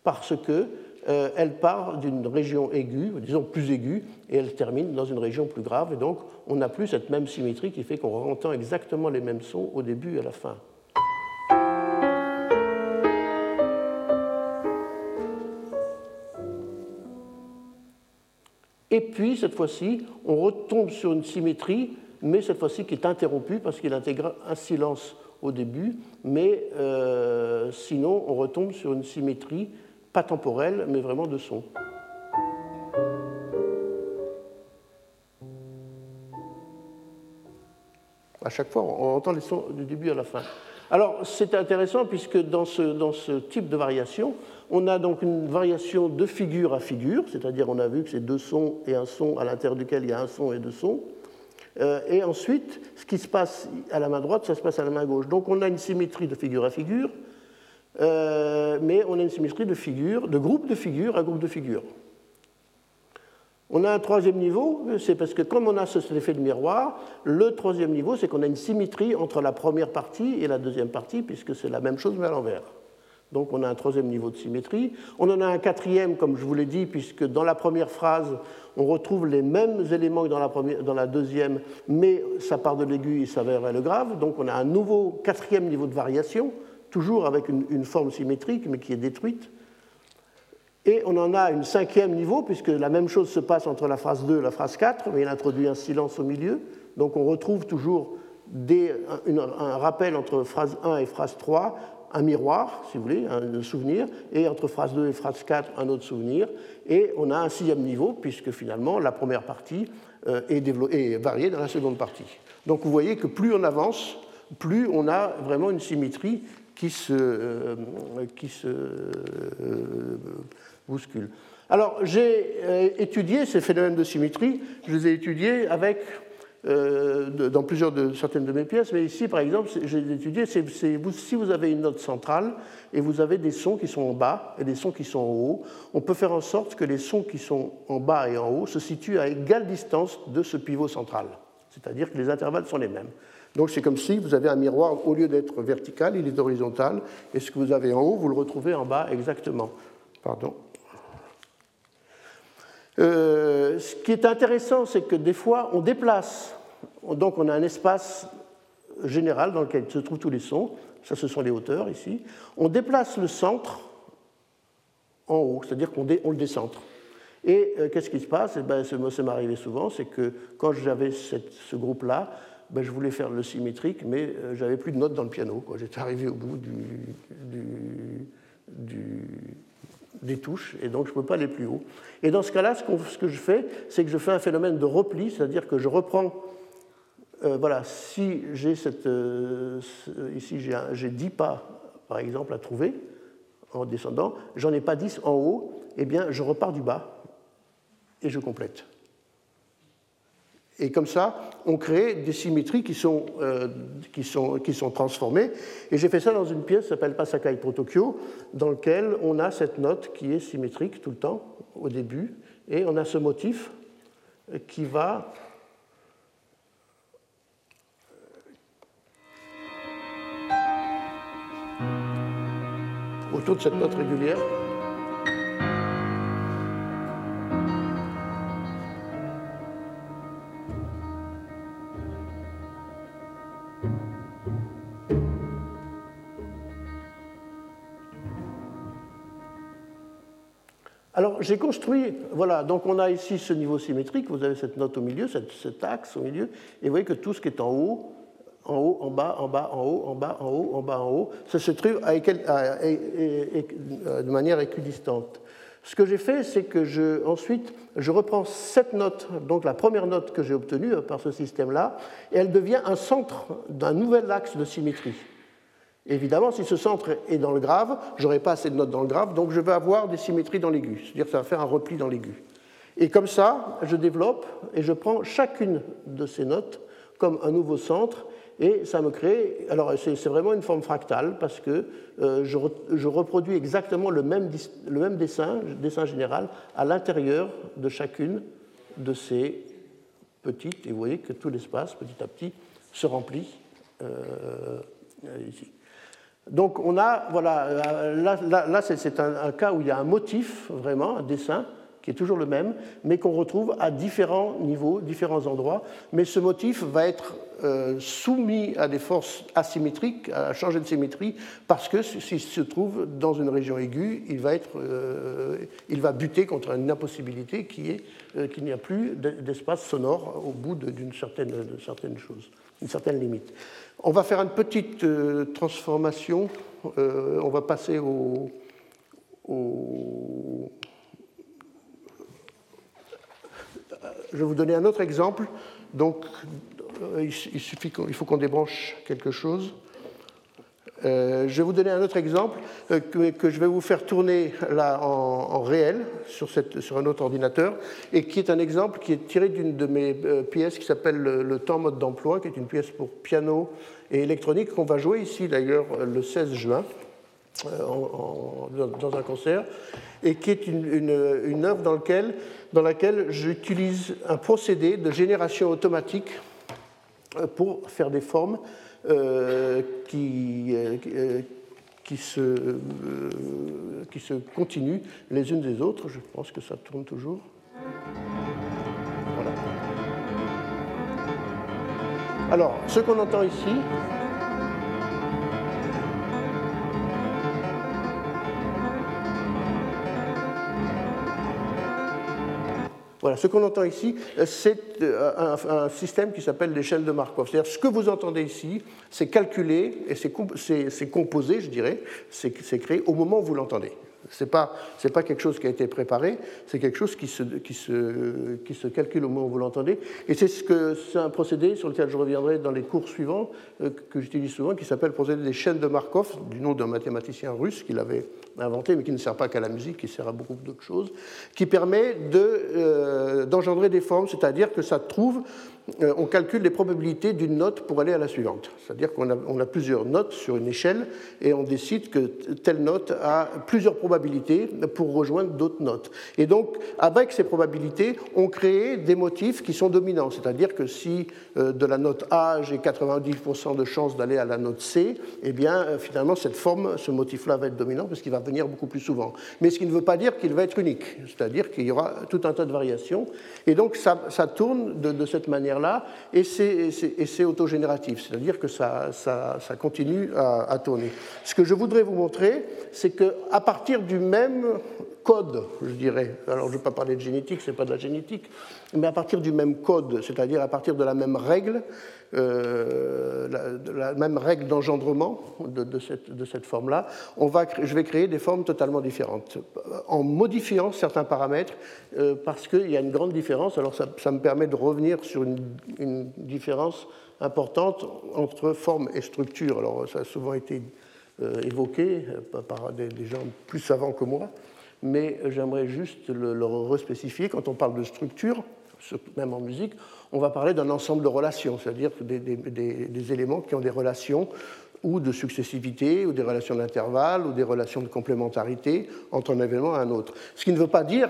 parce que euh, elle part d'une région aiguë, disons plus aiguë, et elle termine dans une région plus grave. Et donc, on n'a plus cette même symétrie qui fait qu'on entend exactement les mêmes sons au début et à la fin. Et puis, cette fois-ci, on retombe sur une symétrie, mais cette fois-ci qui est interrompue parce qu'il intègre un silence au début, mais euh, sinon, on retombe sur une symétrie pas temporel, mais vraiment de son. À chaque fois, on entend les sons du début à la fin. Alors, c'est intéressant puisque dans ce, dans ce, type de variation, on a donc une variation de figure à figure, c'est-à-dire on a vu que c'est deux sons et un son à l'intérieur duquel il y a un son et deux sons. Euh, et ensuite, ce qui se passe à la main droite, ça se passe à la main gauche. Donc on a une symétrie de figure à figure, euh, mais on a une symétrie de figures, de groupe de figures à groupe de figures. On a un troisième niveau, c'est parce que comme on a cet effet de miroir, le troisième niveau, c'est qu'on a une symétrie entre la première partie et la deuxième partie, puisque c'est la même chose mais à l'envers. Donc on a un troisième niveau de symétrie. On en a un quatrième, comme je vous l'ai dit, puisque dans la première phrase, on retrouve les mêmes éléments que dans la, première, dans la deuxième, mais ça part de l'aigu et ça va vers le grave. Donc on a un nouveau quatrième niveau de variation toujours avec une, forme symétrique, mais qui est détruite. Et on en a une cinquième niveau, puisque la même chose se passe entre la phrase 2 et la phrase 4, mais il introduit un silence au milieu. Donc on retrouve toujours un, rappel entre phrase 1 et phrase 3, un miroir, si vous voulez, un souvenir, et entre phrase 2 et phrase 4, un autre souvenir. Et on a un sixième niveau, puisque finalement la première partie euh, est variée dans la seconde partie. Donc vous voyez que plus on avance, plus on a vraiment une symétrie qui se, euh, euh, bousculent. Alors, j'ai euh, étudié ces phénomènes de symétrie, je les ai étudiés avec, dans plusieurs de, certaines de mes pièces, mais ici, par exemple, j'ai étudié, si vous avez une note centrale et vous avez des sons qui sont en bas et des sons qui sont en haut, on peut faire en sorte que les sons qui sont en bas et en haut se situent à égale distance de ce pivot central, c'est-à-dire que les intervalles sont les mêmes. Donc c'est comme si vous avez un miroir, au lieu d'être vertical, il est horizontal, et ce que vous avez en haut, vous le retrouvez en bas exactement. Pardon. Euh, ce qui est intéressant, c'est que des fois, on déplace. Donc on a un espace général dans lequel se trouvent tous les sons. Ça, ce sont les hauteurs ici. On déplace le centre en haut, c'est-à-dire qu'on le décentre. Et euh, qu'est-ce qui se passe? Eh ben, Ça m'est arrivé souvent, c'est que quand j'avais ce groupe-là, ben, je voulais faire le symétrique, mais euh, j'avais plus de notes dans le piano. J'étais arrivé au bout des touches, et donc je ne peux pas aller plus haut. Et dans ce cas-là, ce, que je fais, c'est que je fais un phénomène de repli, c'est-à-dire que je reprends, euh, voilà, si j'ai cette, euh, ici j'ai 10 pas, par exemple, à trouver en descendant, j'en ai pas 10 en haut, eh bien je repars du bas et je complète. Et comme ça, on crée des symétries qui sont, euh, qui sont, qui sont transformées. Et j'ai fait ça dans une pièce qui s'appelle Pasakai Pro Tokyo, dans laquelle on a cette note qui est symétrique tout le temps, au début, et on a ce motif qui va autour de cette note régulière. Alors j'ai construit, voilà, donc on a ici ce niveau symétrique, vous avez cette note au milieu, cet axe au milieu, et vous voyez que tout ce qui est en haut, en haut, en bas, en bas, en haut, en bas, en haut, en bas, en haut, ça se trouve de manière équidistante. Ce que j'ai fait, c'est que je, ensuite, je reprends cette note, donc la première note que j'ai obtenue par ce système-là, et elle devient un centre d'un nouvel axe de symétrie. Évidemment, si ce centre est dans le grave, je n'aurai pas assez de notes dans le grave, donc je vais avoir des symétries dans l'aigu, c'est-à-dire que ça va faire un repli dans l'aigu. Et comme ça, je développe et je prends chacune de ces notes comme un nouveau centre et ça me crée. Alors, c'est vraiment une forme fractale parce que euh, je, reproduis exactement le même, le dessin, dessin général, à l'intérieur de chacune de ces petites. Et vous voyez que tout l'espace, petit à petit, se remplit euh, ici. Donc, on a, voilà, là, c'est un, cas où il y a un motif, vraiment, un dessin, qui est toujours le même, mais qu'on retrouve à différents niveaux, différents endroits. Mais ce motif va être soumis à des forces asymétriques, à changer de symétrie, parce que s'il se trouve dans une région aiguë, il va, euh, buter contre une impossibilité qui est euh, qu'il n'y a plus d'espace sonore au bout d'une certaine, chose, une certaine limite. On va faire une petite transformation. on va passer au, au je vais vous donner un autre exemple. Donc, euh, il, suffit il faut qu'on débranche quelque chose. Euh, je vais vous donner un autre exemple euh, que, je vais vous faire tourner là en, réel sur, un autre ordinateur et qui est un exemple qui est tiré d'une de mes pièces qui s'appelle le, temps mode d'emploi, qui est une pièce pour piano et électronique qu'on va jouer ici d'ailleurs le 16 juin dans un concert et qui est une, œuvre dans lequel dans laquelle j'utilise un procédé de génération automatique euh, pour faire des formes euh, qui, euh, qui, se, qui se continuent les unes des autres. Je pense que ça tourne toujours. Voilà. Alors, ce qu'on entend ici, Voilà, ce qu'on entend ici, c'est euh, un, système qui s'appelle l'échelle de Markov. C'est-à-dire ce que vous entendez ici, c'est calculé et c'est composé, je dirais, c'est créé au moment où vous l'entendez. Ce n'est pas, pas, quelque chose qui a été préparé, c'est quelque chose qui se, qui, se, qui se, calcule au moment où vous l'entendez. Et c'est ce un procédé sur lequel je reviendrai dans les cours suivants, euh, que j'utilise souvent, qui s'appelle le procédé des chaînes de Markov, du nom d'un mathématicien russe qui l'avait inventé, mais qui ne sert pas qu'à la musique, qui sert à beaucoup d'autres choses, qui permet euh, d'engendrer des formes, c'est-à-dire que ça trouve on calcule les probabilités d'une note pour aller à la suivante. C'est-à-dire qu'on a, plusieurs notes sur une échelle et on décide que telle note a plusieurs probabilités pour rejoindre d'autres notes. Et donc, avec ces probabilités, on crée des motifs qui sont dominants. C'est-à-dire que si euh, de la note A, j'ai 90% de chance d'aller à la note C, eh bien, euh, finalement, cette forme, ce motif-là va être dominant parce qu'il va venir beaucoup plus souvent. Mais ce qui ne veut pas dire qu'il va être unique. C'est-à-dire qu'il y aura tout un tas de variations. Et donc, ça, tourne de cette manière là et c'est autogénératif, c'est-à-dire que ça, continue à, tourner. Ce que je voudrais vous montrer, c'est qu'à partir du même code, je dirais, alors je ne vais pas parler de génétique, ce n'est pas de la génétique, mais à partir du même code, c'est-à-dire à partir de la même règle, euh, la, même règle d'engendrement de, cette, de cette forme-là, je vais créer des formes totalement différentes, en modifiant certains paramètres, euh, parce qu'il y a une grande différence. Alors ça, me permet de revenir sur une, différence importante entre forme et structure. Alors ça a souvent été euh, évoqué par des, gens plus savants que moi, mais j'aimerais juste le, le respécifier. Quand on parle de structure, même en musique, on va parler d'un ensemble de relations, c'est-à-dire des, éléments qui ont des relations ou de successivité, ou des relations d'intervalle, ou des relations de complémentarité entre un événement et un autre. Ce qui ne veut pas dire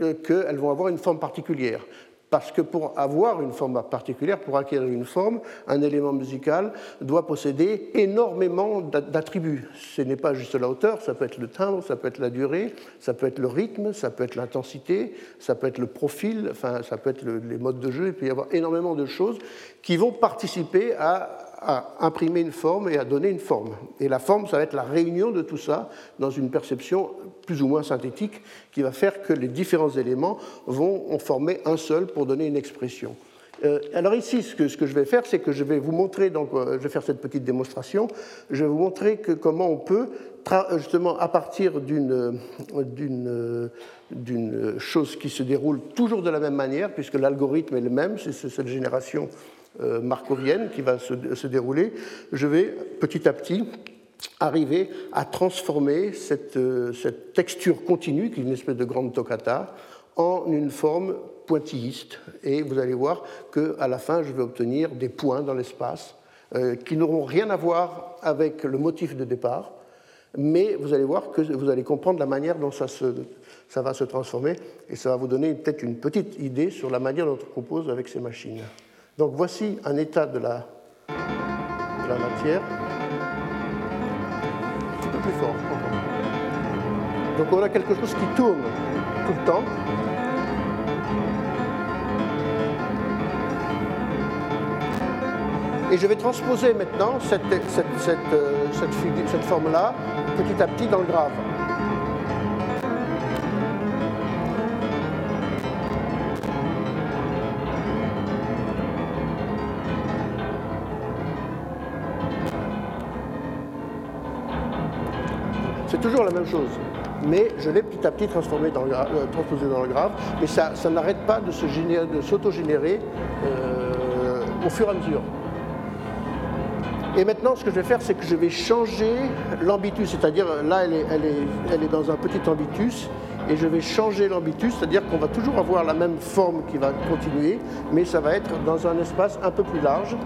euh, qu'elles vont avoir une forme particulière. Parce que pour avoir une forme particulière, pour acquérir une forme, un élément musical doit posséder énormément d'attributs. Ce n'est pas juste la hauteur, ça peut être le timbre, ça peut être la durée, ça peut être le rythme, ça peut être l'intensité, ça peut être le profil, enfin, ça peut être les modes de jeu, il peut y avoir énormément de choses qui vont participer à à imprimer une forme et à donner une forme. Et la forme, ça va être la réunion de tout ça dans une perception plus ou moins synthétique qui va faire que les différents éléments vont en former un seul pour donner une expression. Euh, alors ici, ce que, je vais faire, c'est que je vais vous montrer, donc euh, je vais faire cette petite démonstration, je vais vous montrer que comment on peut, justement, à partir d'une d'une chose qui se déroule toujours de la même manière, puisque l'algorithme est le même, c'est cette génération euh, markovienne qui va se, dérouler, je vais petit à petit arriver à transformer cette, euh, cette, texture continue, qui est une espèce de grande toccata, en une forme pointilliste. Et vous allez voir qu'à la fin, je vais obtenir des points dans l'espace euh, qui n'auront rien à voir avec le motif de départ, mais vous allez voir que vous allez comprendre la manière dont ça, va se transformer, et ça va vous donner peut-être une petite idée sur la manière dont on compose avec ces machines. Donc voici un état de la matière Donc on a quelque chose qui tourne tout le temps. Et je vais transposer maintenant cette, cette, cette, euh, cette forme-là petit à petit dans le grave. Toujours la même chose. Mais je l'ai petit à petit transformé dans le, euh, transposé dans le grave. Mais ça, ça n'arrête pas de, s'auto-générer euh, au fur et à mesure. Et maintenant, ce que je vais faire, c'est que je vais changer l'ambitus. C'est-à-dire, là, elle est dans un petit ambitus. Et je vais changer l'ambitus, c'est-à-dire qu'on va toujours avoir la même forme qui va continuer, mais ça va être dans un espace un peu plus large.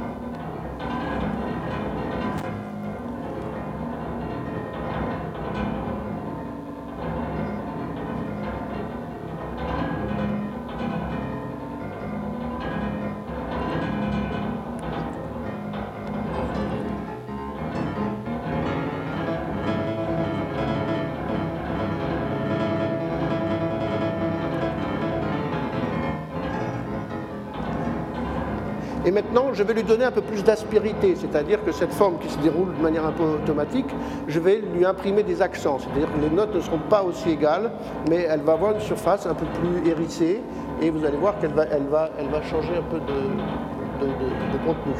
Et maintenant, je vais lui donner un peu plus d'aspérité, c'est-à-dire que cette forme qui se déroule de manière un peu automatique, je vais lui imprimer des accents, c'est-à-dire que les notes ne seront pas aussi égales, mais elle va avoir une surface un peu plus hérissée, et vous allez voir qu'elle va, elle va, changer un peu de contenu.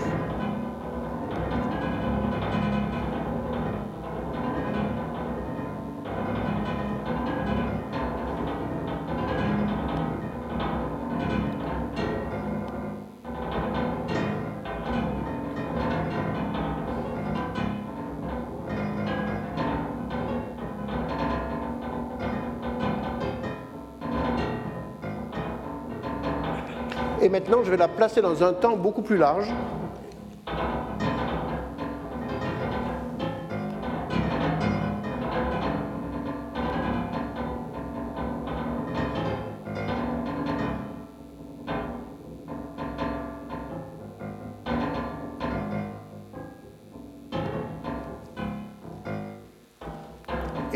Maintenant, je vais la placer dans un temps beaucoup plus large.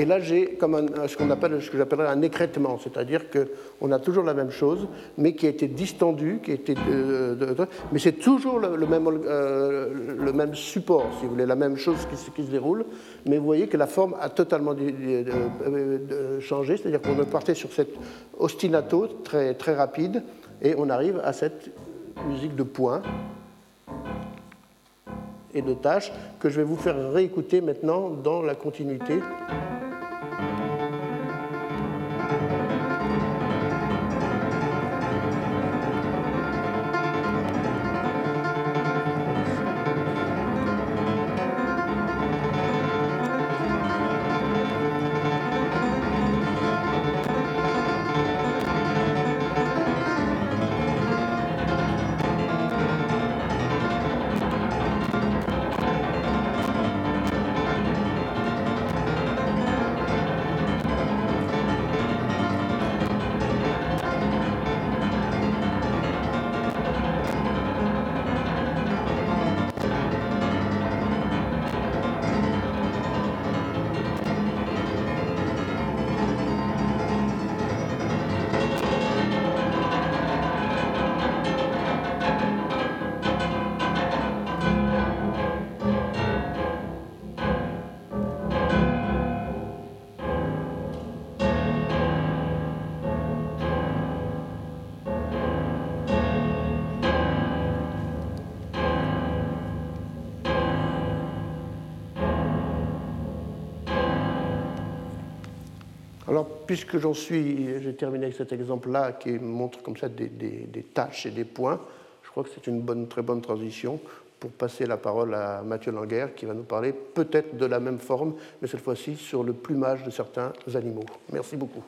Et là, j'ai comme appelle, ce que j'appellerais un écrètement, c'est-à-dire qu'on a toujours la même chose, mais qui a été distendue, qui a été, mais c'est toujours le, même, euh, le, même support, si vous voulez, la même chose qui, se déroule. Mais vous voyez que la forme a totalement changé, c'est-à-dire qu'on parti sur cette ostinato très, très rapide, et on arrive à cette musique de points et de tâches que je vais vous faire réécouter maintenant dans la continuité. Puisque j'en suis, j'ai terminé avec cet exemple-là qui montre comme ça des, des, tâches et des points, je crois que c'est une bonne, très bonne transition pour passer la parole à Mathieu Languerre qui va nous parler peut-être de la même forme, mais cette fois-ci sur le plumage de certains animaux. Merci beaucoup.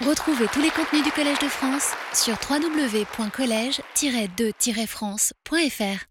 Retrouvez tous les contenus du Collège de France sur www.colège-2-france.fr.